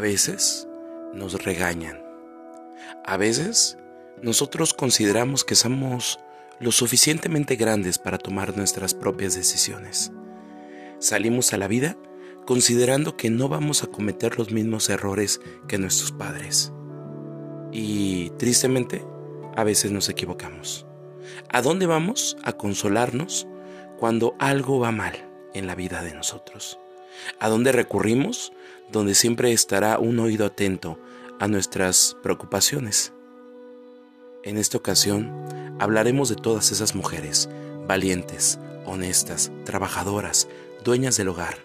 A veces nos regañan. A veces nosotros consideramos que somos lo suficientemente grandes para tomar nuestras propias decisiones. Salimos a la vida considerando que no vamos a cometer los mismos errores que nuestros padres. Y tristemente, a veces nos equivocamos. ¿A dónde vamos a consolarnos cuando algo va mal en la vida de nosotros? ¿A dónde recurrimos? Donde siempre estará un oído atento a nuestras preocupaciones. En esta ocasión hablaremos de todas esas mujeres valientes, honestas, trabajadoras, dueñas del hogar,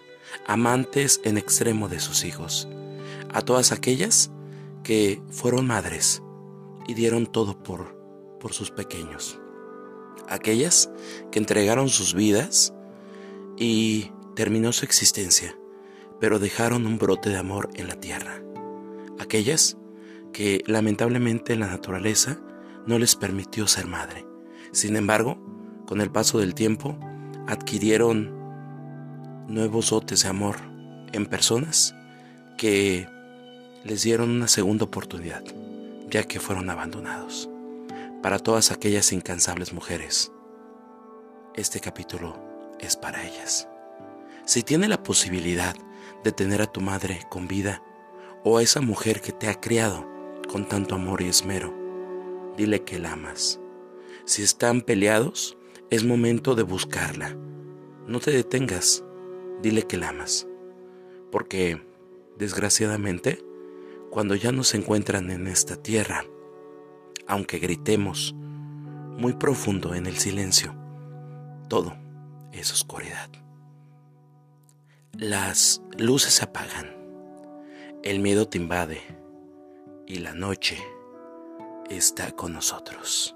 amantes en extremo de sus hijos, a todas aquellas que fueron madres y dieron todo por, por sus pequeños, aquellas que entregaron sus vidas y terminó su existencia, pero dejaron un brote de amor en la tierra, aquellas que lamentablemente la naturaleza no les permitió ser madre. Sin embargo, con el paso del tiempo, adquirieron nuevos dotes de amor en personas que les dieron una segunda oportunidad, ya que fueron abandonados. Para todas aquellas incansables mujeres, este capítulo es para ellas. Si tiene la posibilidad de tener a tu madre con vida o a esa mujer que te ha criado con tanto amor y esmero, dile que la amas. Si están peleados, es momento de buscarla. No te detengas, dile que la amas. Porque, desgraciadamente, cuando ya no se encuentran en esta tierra, aunque gritemos muy profundo en el silencio, todo es oscuridad. Las luces se apagan, el miedo te invade y la noche está con nosotros.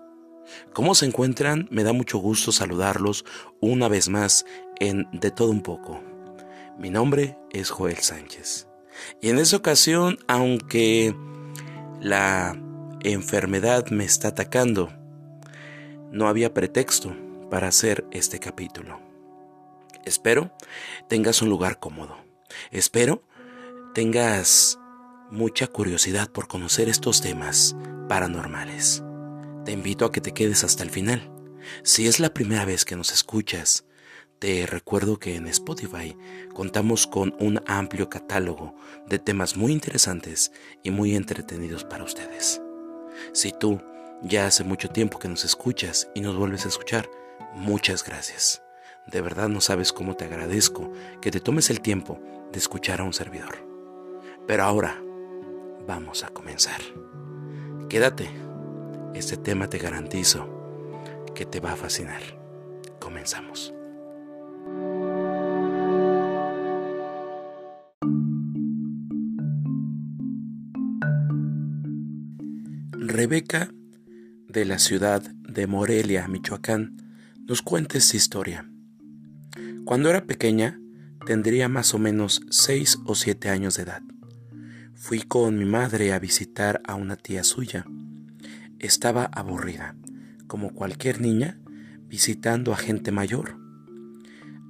¿Cómo se encuentran? Me da mucho gusto saludarlos una vez más en De todo un poco. Mi nombre es Joel Sánchez. Y en esta ocasión, aunque la enfermedad me está atacando, no había pretexto para hacer este capítulo. Espero tengas un lugar cómodo. Espero tengas mucha curiosidad por conocer estos temas paranormales. Te invito a que te quedes hasta el final. Si es la primera vez que nos escuchas, te recuerdo que en Spotify contamos con un amplio catálogo de temas muy interesantes y muy entretenidos para ustedes. Si tú ya hace mucho tiempo que nos escuchas y nos vuelves a escuchar, muchas gracias. De verdad no sabes cómo te agradezco que te tomes el tiempo de escuchar a un servidor. Pero ahora vamos a comenzar. Quédate, este tema te garantizo que te va a fascinar. Comenzamos. Rebeca, de la ciudad de Morelia, Michoacán, nos cuenta esta historia. Cuando era pequeña, tendría más o menos seis o siete años de edad. Fui con mi madre a visitar a una tía suya. Estaba aburrida, como cualquier niña, visitando a gente mayor.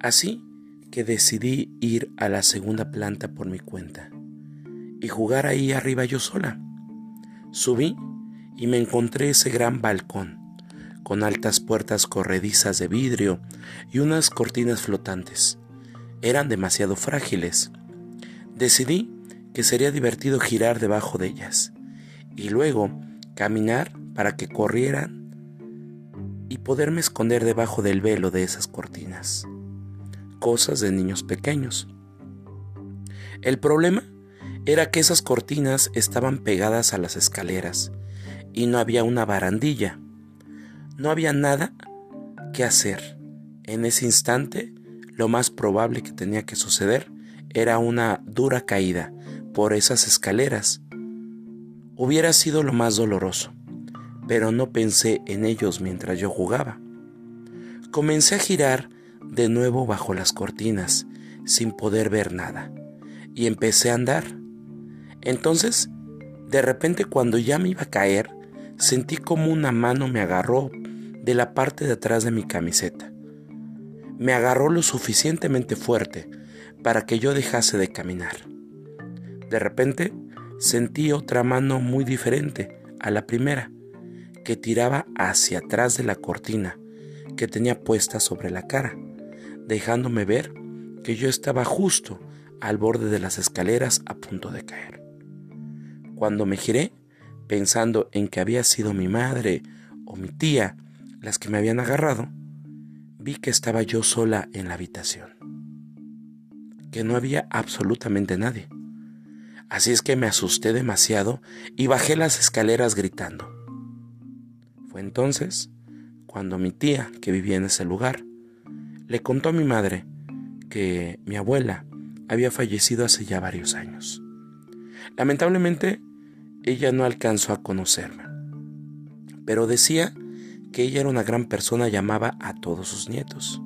Así que decidí ir a la segunda planta por mi cuenta y jugar ahí arriba yo sola. Subí y me encontré ese gran balcón, con altas puertas corredizas de vidrio y unas cortinas flotantes. Eran demasiado frágiles. Decidí que sería divertido girar debajo de ellas y luego caminar para que corrieran y poderme esconder debajo del velo de esas cortinas. Cosas de niños pequeños. El problema era que esas cortinas estaban pegadas a las escaleras y no había una barandilla. No había nada que hacer. En ese instante, lo más probable que tenía que suceder era una dura caída por esas escaleras. Hubiera sido lo más doloroso, pero no pensé en ellos mientras yo jugaba. Comencé a girar de nuevo bajo las cortinas, sin poder ver nada, y empecé a andar. Entonces, de repente cuando ya me iba a caer, sentí como una mano me agarró de la parte de atrás de mi camiseta. Me agarró lo suficientemente fuerte para que yo dejase de caminar. De repente sentí otra mano muy diferente a la primera, que tiraba hacia atrás de la cortina que tenía puesta sobre la cara, dejándome ver que yo estaba justo al borde de las escaleras a punto de caer. Cuando me giré, pensando en que había sido mi madre o mi tía las que me habían agarrado, vi que estaba yo sola en la habitación, que no había absolutamente nadie. Así es que me asusté demasiado y bajé las escaleras gritando. Fue entonces cuando mi tía, que vivía en ese lugar, le contó a mi madre que mi abuela había fallecido hace ya varios años. Lamentablemente, ella no alcanzó a conocerme, pero decía que ella era una gran persona y llamaba a todos sus nietos.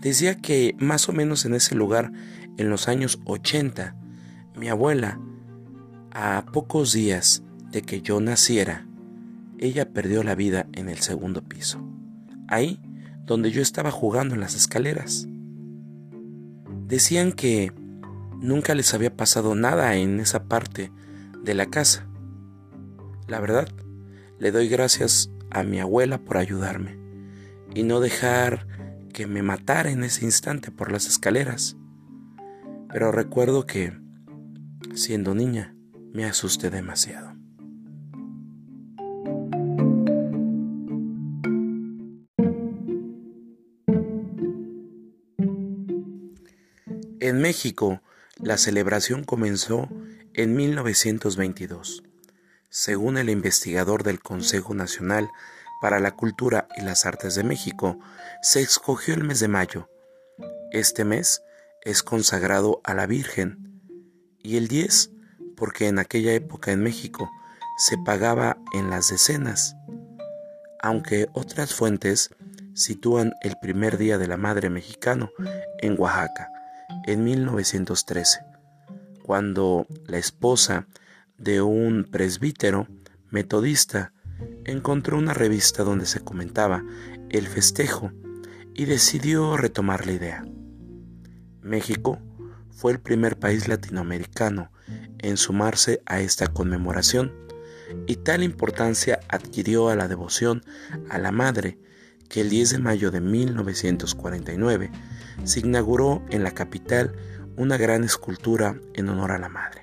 Decía que más o menos en ese lugar, en los años 80, mi abuela, a pocos días de que yo naciera, ella perdió la vida en el segundo piso, ahí donde yo estaba jugando en las escaleras. Decían que nunca les había pasado nada en esa parte de la casa. La verdad, le doy gracias a mi abuela por ayudarme y no dejar que me matara en ese instante por las escaleras. Pero recuerdo que, siendo niña, me asusté demasiado. En México, la celebración comenzó en 1922. Según el investigador del Consejo Nacional para la Cultura y las Artes de México, se escogió el mes de mayo. Este mes es consagrado a la Virgen y el 10 porque en aquella época en México se pagaba en las decenas, aunque otras fuentes sitúan el primer día de la Madre Mexicano en Oaxaca en 1913, cuando la esposa de un presbítero metodista encontró una revista donde se comentaba el festejo y decidió retomar la idea. México fue el primer país latinoamericano en sumarse a esta conmemoración y tal importancia adquirió a la devoción a la Madre que el 10 de mayo de 1949 se inauguró en la capital una gran escultura en honor a la madre.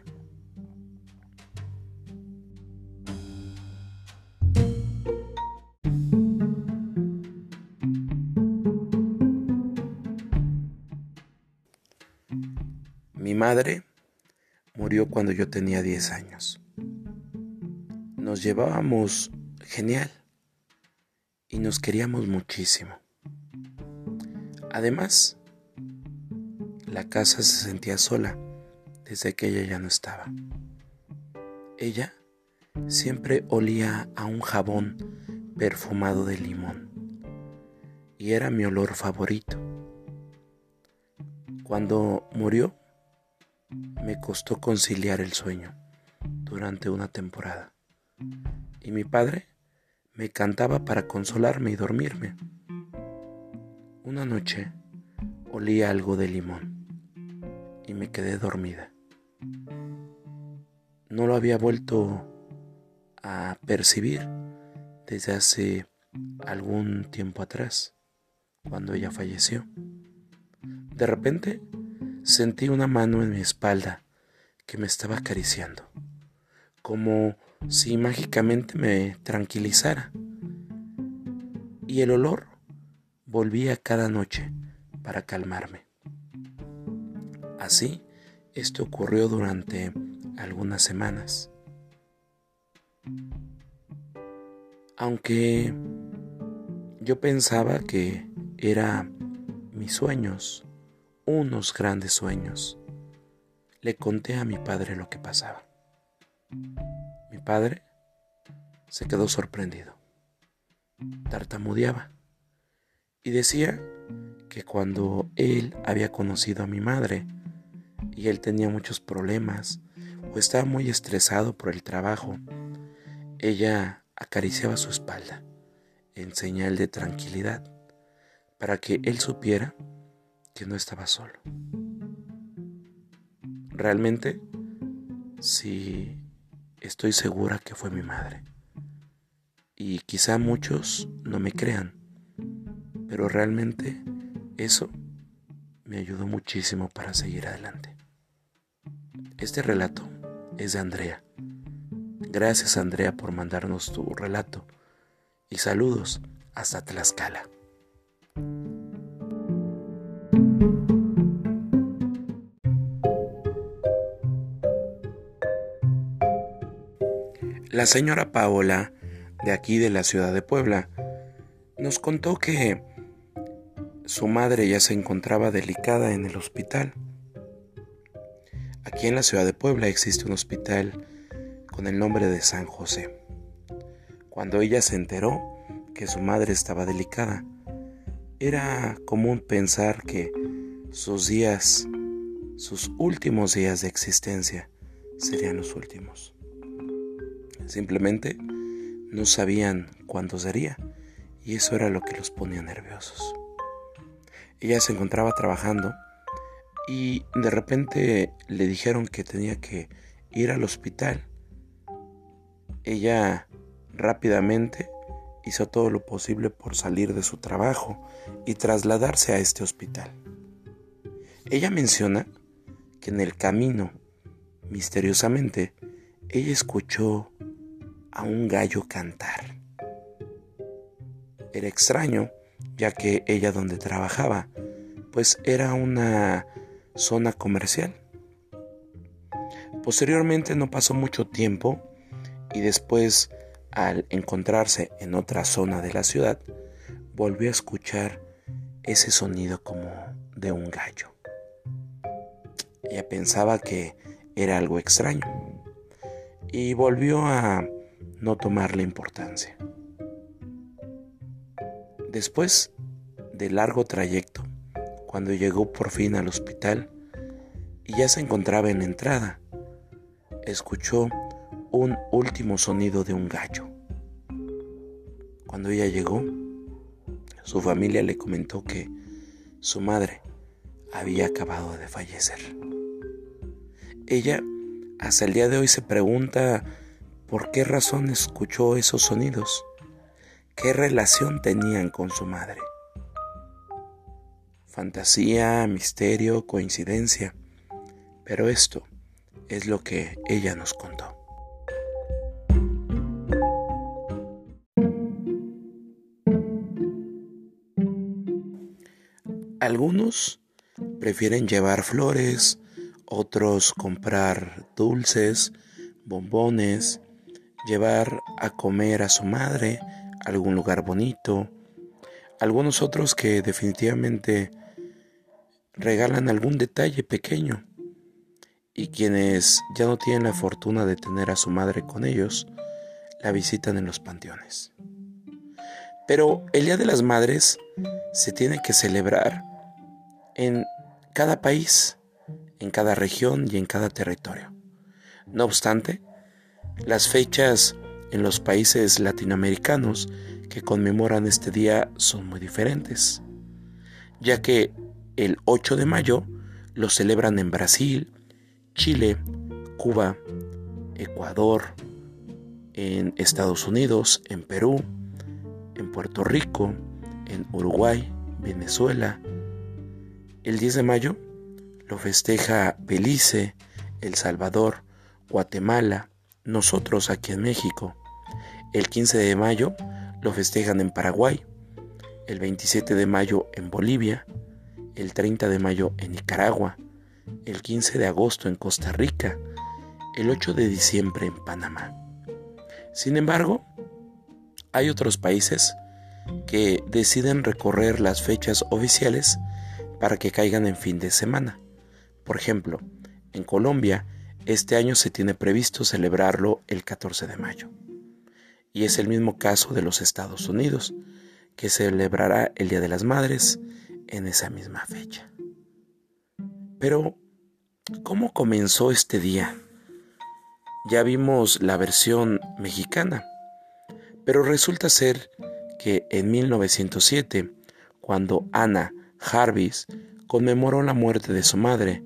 Mi madre murió cuando yo tenía 10 años. Nos llevábamos genial y nos queríamos muchísimo. Además, la casa se sentía sola desde que ella ya no estaba. Ella siempre olía a un jabón perfumado de limón y era mi olor favorito. Cuando murió, me costó conciliar el sueño durante una temporada y mi padre me cantaba para consolarme y dormirme. Una noche olía algo de limón y me quedé dormida. No lo había vuelto a percibir desde hace algún tiempo atrás, cuando ella falleció. De repente sentí una mano en mi espalda que me estaba acariciando, como si mágicamente me tranquilizara. Y el olor volvía cada noche para calmarme. Así, esto ocurrió durante algunas semanas. Aunque yo pensaba que era mis sueños, unos grandes sueños, le conté a mi padre lo que pasaba. Mi padre se quedó sorprendido. Tartamudeaba y decía que cuando él había conocido a mi madre, y él tenía muchos problemas o estaba muy estresado por el trabajo, ella acariciaba su espalda en señal de tranquilidad para que él supiera que no estaba solo. Realmente si estoy segura que fue mi madre. Y quizá muchos no me crean, pero realmente eso me ayudó muchísimo para seguir adelante. Este relato es de Andrea. Gracias Andrea por mandarnos tu relato y saludos hasta Tlaxcala. La señora Paola, de aquí de la ciudad de Puebla, nos contó que su madre ya se encontraba delicada en el hospital. Aquí en la ciudad de Puebla existe un hospital con el nombre de San José. Cuando ella se enteró que su madre estaba delicada, era común pensar que sus días, sus últimos días de existencia, serían los últimos. Simplemente no sabían cuándo sería y eso era lo que los ponía nerviosos. Ella se encontraba trabajando y de repente le dijeron que tenía que ir al hospital. Ella rápidamente hizo todo lo posible por salir de su trabajo y trasladarse a este hospital. Ella menciona que en el camino, misteriosamente, ella escuchó a un gallo cantar. Era extraño, ya que ella donde trabajaba, pues era una zona comercial. Posteriormente no pasó mucho tiempo y después al encontrarse en otra zona de la ciudad, volvió a escuchar ese sonido como de un gallo. Ella pensaba que era algo extraño y volvió a no tomarle importancia. Después de largo trayecto, cuando llegó por fin al hospital y ya se encontraba en la entrada, escuchó un último sonido de un gallo. Cuando ella llegó, su familia le comentó que su madre había acabado de fallecer. Ella hasta el día de hoy se pregunta por qué razón escuchó esos sonidos, qué relación tenían con su madre. Fantasía, misterio, coincidencia, pero esto es lo que ella nos contó. Algunos prefieren llevar flores, otros comprar dulces, bombones, llevar a comer a su madre a algún lugar bonito, algunos otros que definitivamente regalan algún detalle pequeño y quienes ya no tienen la fortuna de tener a su madre con ellos, la visitan en los panteones. Pero el Día de las Madres se tiene que celebrar en cada país, en cada región y en cada territorio. No obstante, las fechas en los países latinoamericanos que conmemoran este día son muy diferentes, ya que el 8 de mayo lo celebran en Brasil, Chile, Cuba, Ecuador, en Estados Unidos, en Perú, en Puerto Rico, en Uruguay, Venezuela, el 10 de mayo lo festeja Belice, El Salvador, Guatemala, nosotros aquí en México. El 15 de mayo lo festejan en Paraguay, el 27 de mayo en Bolivia, el 30 de mayo en Nicaragua, el 15 de agosto en Costa Rica, el 8 de diciembre en Panamá. Sin embargo, hay otros países que deciden recorrer las fechas oficiales para que caigan en fin de semana. Por ejemplo, en Colombia, este año se tiene previsto celebrarlo el 14 de mayo. Y es el mismo caso de los Estados Unidos, que celebrará el Día de las Madres en esa misma fecha. Pero, ¿cómo comenzó este día? Ya vimos la versión mexicana, pero resulta ser que en 1907, cuando Ana Jarvis conmemoró la muerte de su madre,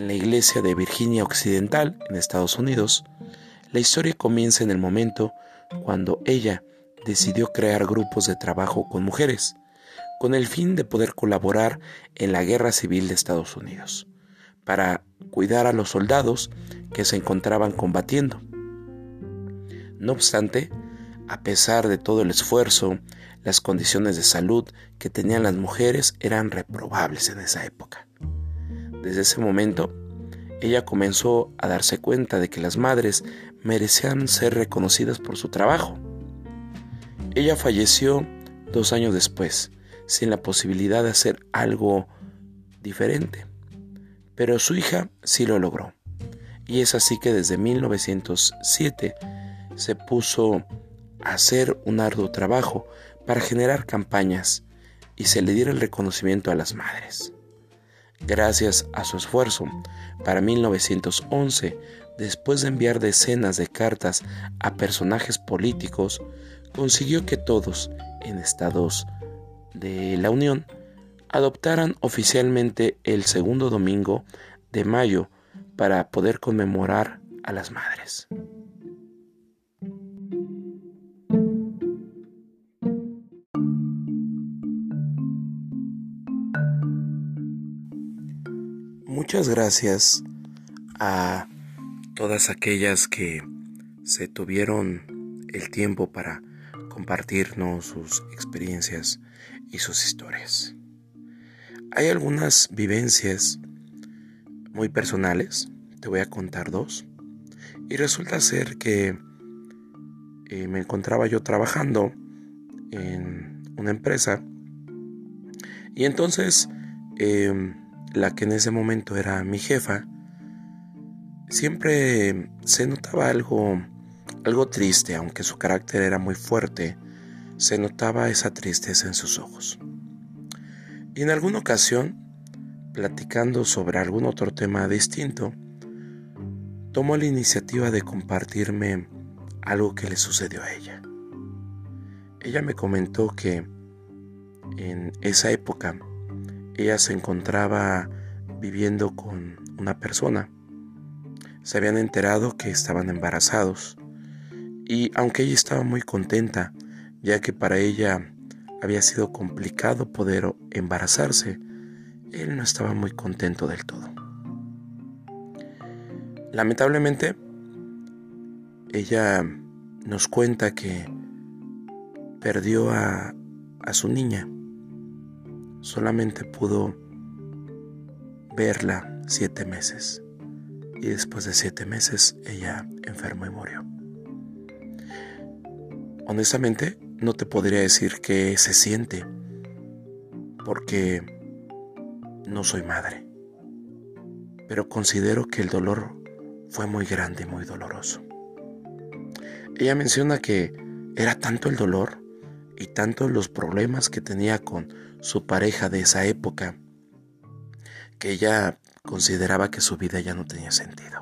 en la iglesia de Virginia Occidental, en Estados Unidos, la historia comienza en el momento cuando ella decidió crear grupos de trabajo con mujeres, con el fin de poder colaborar en la guerra civil de Estados Unidos, para cuidar a los soldados que se encontraban combatiendo. No obstante, a pesar de todo el esfuerzo, las condiciones de salud que tenían las mujeres eran reprobables en esa época. Desde ese momento, ella comenzó a darse cuenta de que las madres merecían ser reconocidas por su trabajo. Ella falleció dos años después, sin la posibilidad de hacer algo diferente, pero su hija sí lo logró. Y es así que desde 1907 se puso a hacer un arduo trabajo para generar campañas y se le diera el reconocimiento a las madres. Gracias a su esfuerzo, para 1911, después de enviar decenas de cartas a personajes políticos, consiguió que todos en estados de la Unión adoptaran oficialmente el segundo domingo de mayo para poder conmemorar a las madres. Muchas gracias a todas aquellas que se tuvieron el tiempo para compartirnos sus experiencias y sus historias. Hay algunas vivencias muy personales, te voy a contar dos, y resulta ser que eh, me encontraba yo trabajando en una empresa y entonces em, la que en ese momento era mi jefa, siempre se notaba algo, algo triste, aunque su carácter era muy fuerte, se notaba esa tristeza en sus ojos. Y en alguna ocasión, platicando sobre algún otro tema distinto, tomó la iniciativa de compartirme algo que le sucedió a ella. Ella me comentó que en esa época ella se encontraba viviendo con una persona. Se habían enterado que estaban embarazados y aunque ella estaba muy contenta, ya que para ella había sido complicado poder embarazarse, él no estaba muy contento del todo. Lamentablemente, ella nos cuenta que perdió a, a su niña solamente pudo verla siete meses y después de siete meses ella enfermó y murió. Honestamente, no te podría decir qué se siente porque no soy madre, pero considero que el dolor fue muy grande y muy doloroso. Ella menciona que era tanto el dolor y tanto los problemas que tenía con su pareja de esa época, que ella consideraba que su vida ya no tenía sentido.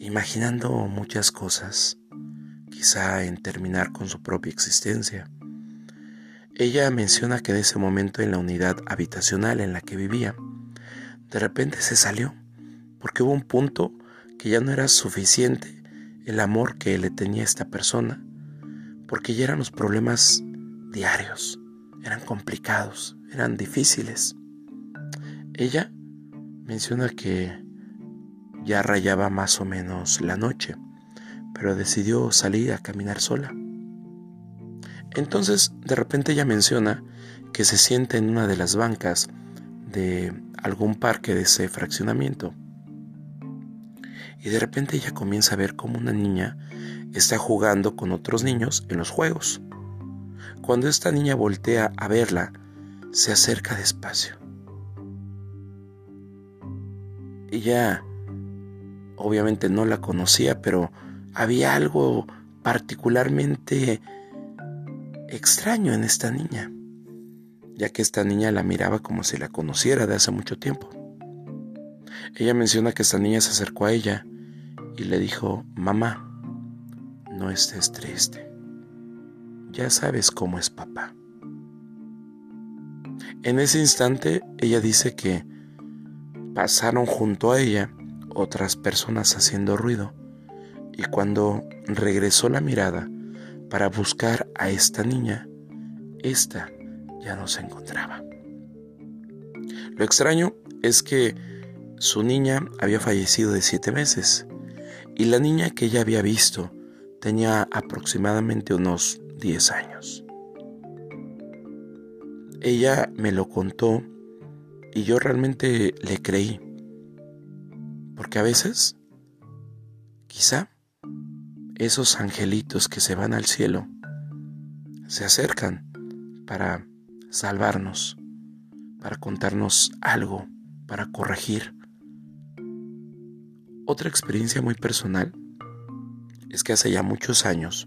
Imaginando muchas cosas, quizá en terminar con su propia existencia, ella menciona que en ese momento en la unidad habitacional en la que vivía, de repente se salió, porque hubo un punto que ya no era suficiente el amor que le tenía esta persona, porque ya eran los problemas diarios, eran complicados, eran difíciles. Ella menciona que ya rayaba más o menos la noche, pero decidió salir a caminar sola. Entonces, de repente ella menciona que se siente en una de las bancas de algún parque de ese fraccionamiento. Y de repente ella comienza a ver como una niña está jugando con otros niños en los juegos. Cuando esta niña voltea a verla, se acerca despacio. Ella obviamente no la conocía, pero había algo particularmente extraño en esta niña, ya que esta niña la miraba como si la conociera de hace mucho tiempo. Ella menciona que esta niña se acercó a ella y le dijo, mamá, no estés triste. Ya sabes cómo es papá. En ese instante ella dice que pasaron junto a ella otras personas haciendo ruido y cuando regresó la mirada para buscar a esta niña, esta ya no se encontraba. Lo extraño es que su niña había fallecido de siete meses y la niña que ella había visto tenía aproximadamente unos 10 años. Ella me lo contó y yo realmente le creí, porque a veces, quizá, esos angelitos que se van al cielo se acercan para salvarnos, para contarnos algo, para corregir. Otra experiencia muy personal es que hace ya muchos años,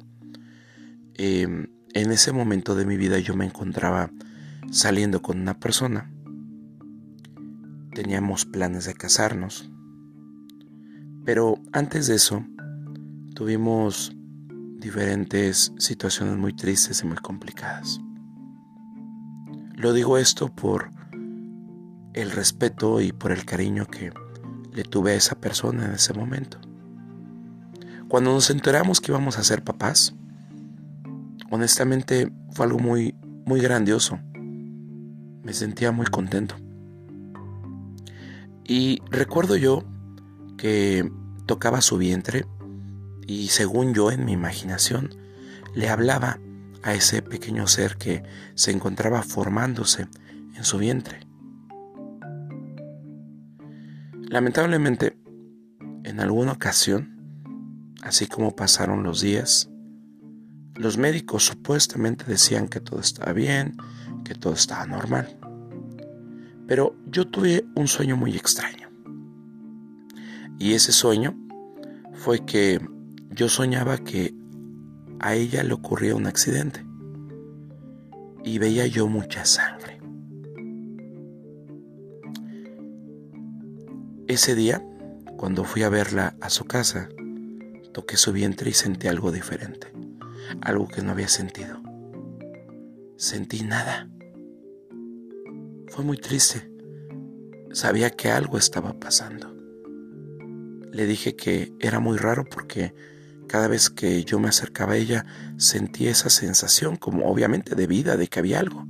em, en ese momento de mi vida yo me encontraba saliendo con una persona. Teníamos planes de casarnos. Pero antes de eso, tuvimos diferentes situaciones muy tristes y muy complicadas. Lo digo esto por el respeto y por el cariño que le tuve a esa persona en ese momento. Cuando nos enteramos que íbamos a ser papás, honestamente fue algo muy, muy grandioso. Me sentía muy contento. Y recuerdo yo que tocaba su vientre y según yo en mi imaginación le hablaba a ese pequeño ser que se encontraba formándose en su vientre. Lamentablemente, en alguna ocasión, así como pasaron los días, los médicos supuestamente decían que todo estaba bien, que todo estaba normal. Pero yo tuve un sueño muy extraño. Y ese sueño fue que yo soñaba que a ella le ocurría un accidente y veía yo mucha sangre. Ese día, cuando fui a verla a su casa, toqué su vientre y sentí algo diferente, algo que no había sentido. Sentí nada. Fue muy triste. Sabía que algo estaba pasando. Le dije que era muy raro porque cada vez que yo me acercaba a ella sentía esa sensación como obviamente de vida, de que había algo.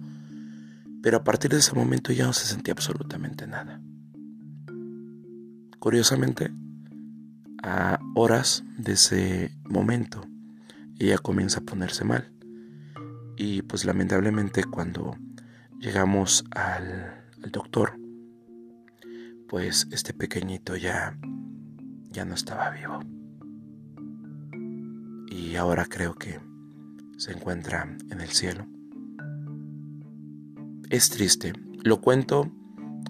Pero a partir de ese momento ya no se sentía absolutamente nada. Curiosamente, a horas de ese momento, ella comienza a ponerse mal. Y pues lamentablemente cuando llegamos al, doctor, pues este pequeñito ya, ya no estaba vivo y ahora creo que se encuentra en el cielo. Es triste, lo cuento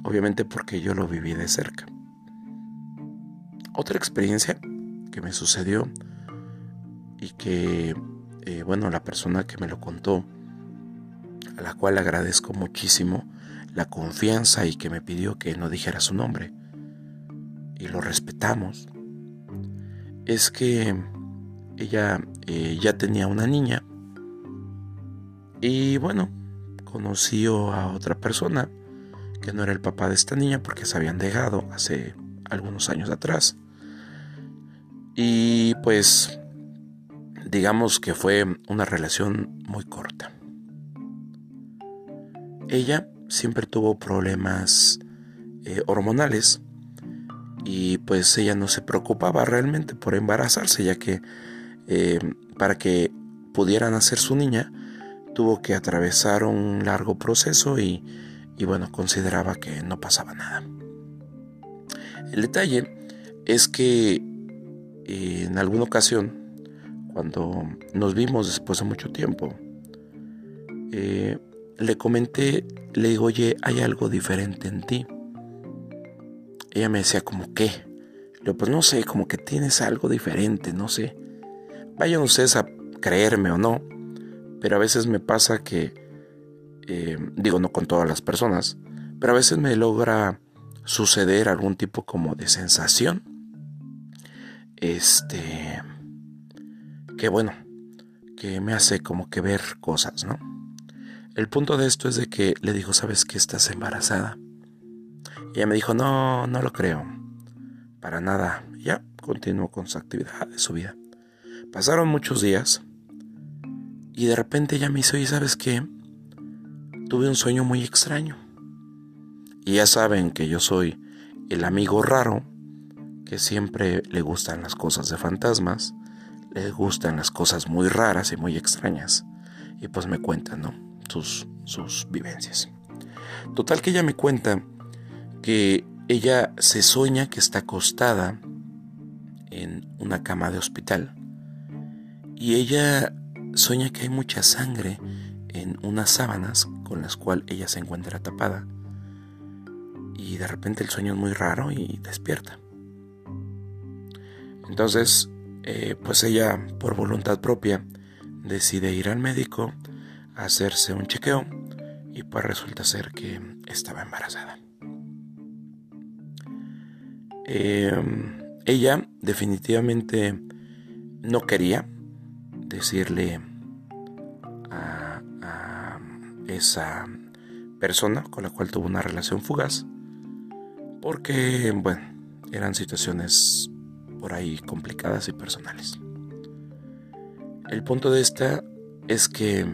obviamente porque yo lo viví de cerca. Otra experiencia que me sucedió y que, eh, bueno, la persona que me lo contó, a la cual agradezco muchísimo la confianza y que me pidió que no dijera su nombre, y lo respetamos, es que ella eh, ya tenía una niña y bueno, conoció a otra persona que no era el papá de esta niña porque se habían dejado hace algunos años atrás. Y pues digamos que fue una relación muy corta. Ella siempre tuvo problemas eh, hormonales y pues ella no se preocupaba realmente por embarazarse ya que eh, para que pudieran hacer su niña, tuvo que atravesar un largo proceso y, bueno, consideraba que no pasaba nada. El detalle es que eh, en alguna ocasión, cuando nos vimos después de mucho tiempo, eh, le comenté, le digo, oye, hay algo diferente en ti. Ella me decía, ¿como qué? Le digo, pues no sé, como que tienes algo diferente, no sé. Vayan ustedes a creerme o no, pero a veces me pasa que, eh, digo no con todas las personas, pero a veces me logra suceder algún tipo como de sensación. Este, que bueno, que me hace como que ver cosas, ¿no? El punto de esto es de que le digo, ¿sabes que estás embarazada? Y ella me dijo, no, no lo creo. Para nada. ya continuó con su actividad de su vida. Pasaron muchos días y de repente ella me hizo, ¿y sabes qué? Tuve un sueño muy extraño. Y ya saben que yo soy el amigo raro que siempre le gustan las cosas de fantasmas, le gustan las cosas muy raras y muy extrañas. Y pues me cuentan, ¿no? Sus, sus vivencias. Total que ella me cuenta que ella se sueña que está acostada en una cama de hospital y ella sueña que hay mucha sangre en unas sábanas con las cuales ella se encuentra tapada y de repente el sueño es muy raro y despierta. Entonces, eh, pues ella por voluntad propia decide ir al médico a hacerse un chequeo y pues resulta ser que estaba embarazada. Em, ella definitivamente no quería decirle a, esa persona con la cual tuvo una relación fugaz porque, bueno, eran situaciones por ahí complicadas y personales. El punto de esta es que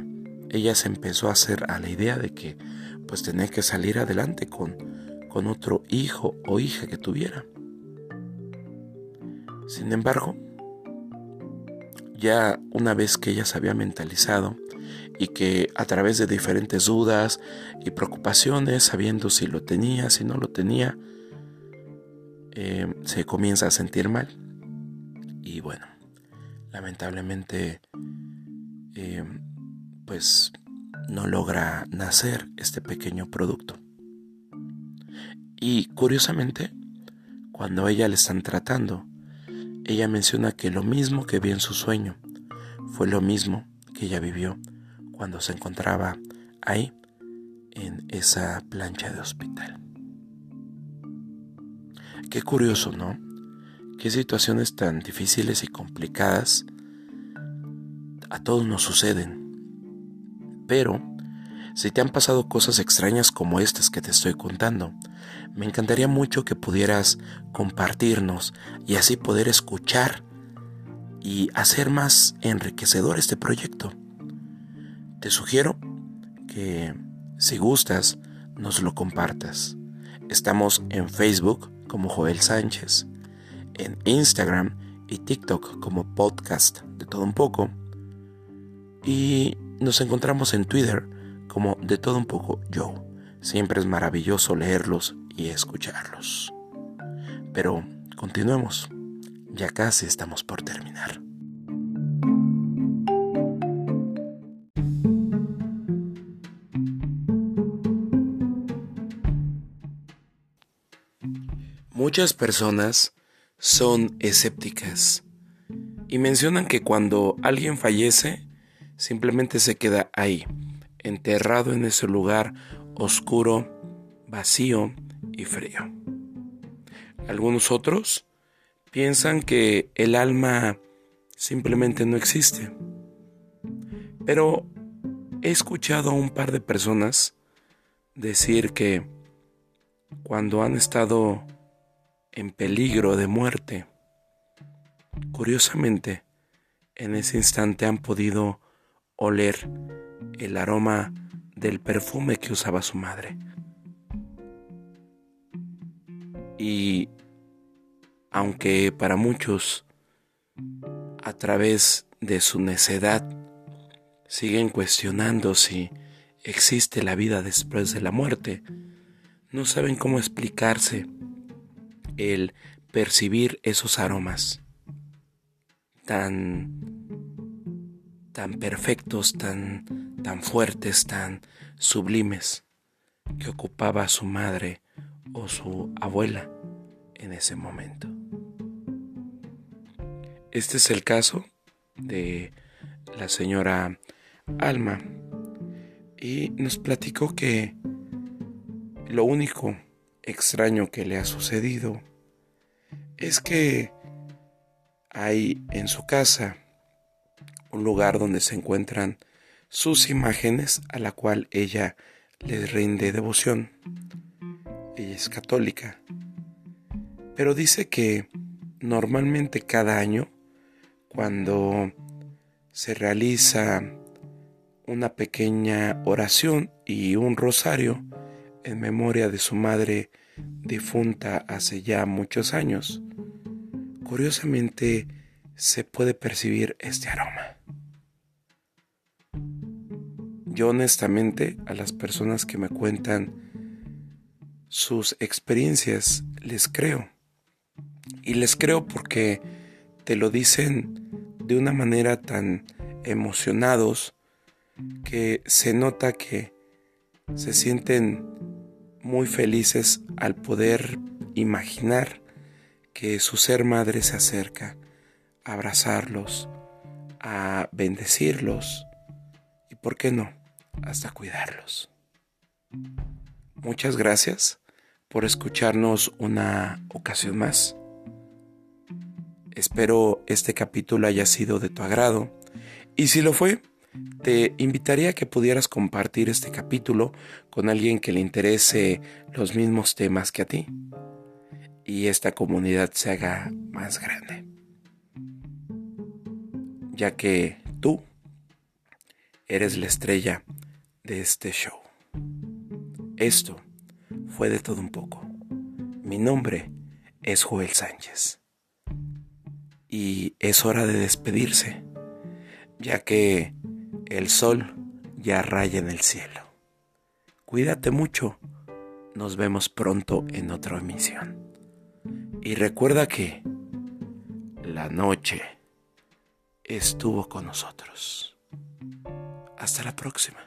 ella se empezó a hacer a la idea de que pues tenía que salir adelante con, con otro hijo o hija que tuviera. Sin embargo, ya una vez que ella se había mentalizado y que a través de diferentes dudas y preocupaciones, sabiendo si lo tenía, si no lo tenía, eh, se comienza a sentir mal. Y bueno, lamentablemente, eh, pues no logra nacer este pequeño producto. Y curiosamente, cuando ella le están tratando, ella menciona que lo mismo que vio en su sueño fue lo mismo que ella vivió cuando se encontraba ahí en esa plancha de hospital. Qué curioso, ¿no? Qué situaciones tan difíciles y complicadas a todos nos suceden. Pero, si te han pasado cosas extrañas como estas que te estoy contando, me encantaría mucho que pudieras compartirnos y así poder escuchar y hacer más enriquecedor este proyecto. Te sugiero que si gustas nos lo compartas. Estamos en Facebook como Joel Sánchez, en Instagram y TikTok como podcast de todo un poco y nos encontramos en Twitter como de todo un poco Joe. Siempre es maravilloso leerlos y escucharlos. Pero continuemos, ya casi estamos por terminar. Muchas personas son escépticas y mencionan que cuando alguien fallece, simplemente se queda ahí, enterrado en ese lugar oscuro, vacío y frío. Algunos otros piensan que el alma simplemente no existe. Pero he escuchado a un par de personas decir que cuando han estado en peligro de muerte, curiosamente, en ese instante han podido oler el aroma del perfume que usaba su madre. Y aunque para muchos, a través de su necedad, siguen cuestionando si existe la vida después de la muerte, no saben cómo explicarse el percibir esos aromas tan tan perfectos, tan tan fuertes, tan sublimes que ocupaba su madre o su abuela en ese momento. Este es el caso de la señora Alma y nos platicó que lo único extraño que le ha sucedido es que hay en su casa un lugar donde se encuentran sus imágenes a la cual ella le rinde devoción. ella es católica, pero dice que normalmente cada año, cuando se realiza una pequeña oración y un rosario en memoria de su madre difunta hace ya muchos años, curiosamente se puede percibir este aroma. Yo honestamente a las personas que me cuentan sus experiencias les creo. Y les creo porque te lo dicen de una manera tan emocionados que se nota que se sienten muy felices al poder imaginar que su ser madre se acerca a abrazarlos, a bendecirlos y, ¿por qué no?, hasta cuidarlos. Muchas gracias por escucharnos una ocasión más. Espero este capítulo haya sido de tu agrado y si lo fue, te invitaría a que pudieras compartir este capítulo con alguien que le interese los mismos temas que a ti y esta comunidad se haga más grande. Ya que tú eres la estrella de este show. Esto fue de todo un poco. Mi nombre es Joel Sánchez. Y es hora de despedirse, ya que el sol ya raya en el cielo. Cuídate mucho. Nos vemos pronto en otra emisión. Y recuerda que la noche estuvo con nosotros. Hasta la próxima.